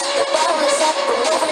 The Your is up,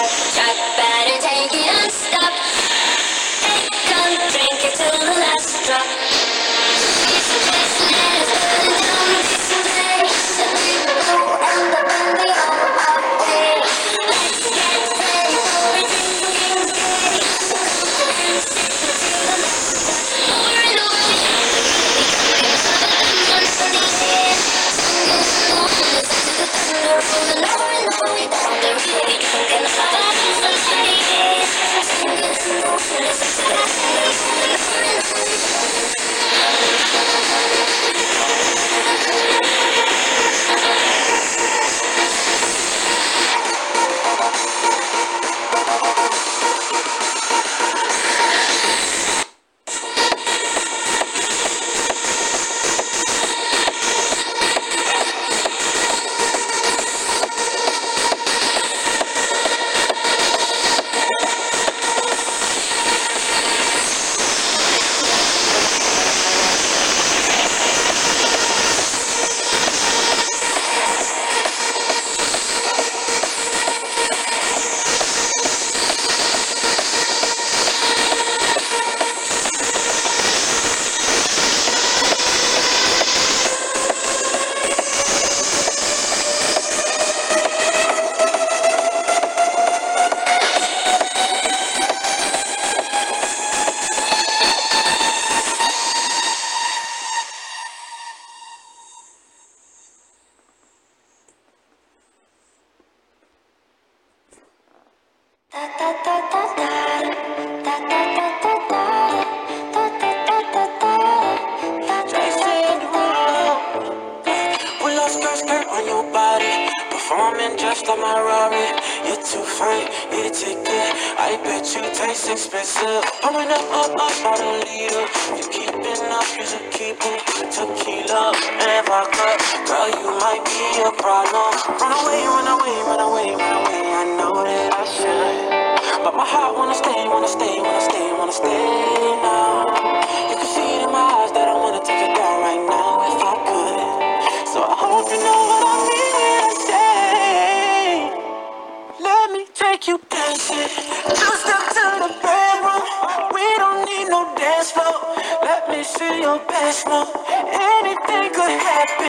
back, back, back. Diamond just a Ferrari. You're too fine, you a ticket. I bet you taste expensive. Pouring up, up, up, I don't need it. Keeping up, you should keep it. Tequila and vodka, girl, you might be a problem. Run away, run away, run away, run away. I know that I should, but my heart wanna stay, wanna stay, wanna stay, wanna stay now. make you dance it. Two step to the bedroom. We don't need no dance floor. Let me see your best move. Anything could happen.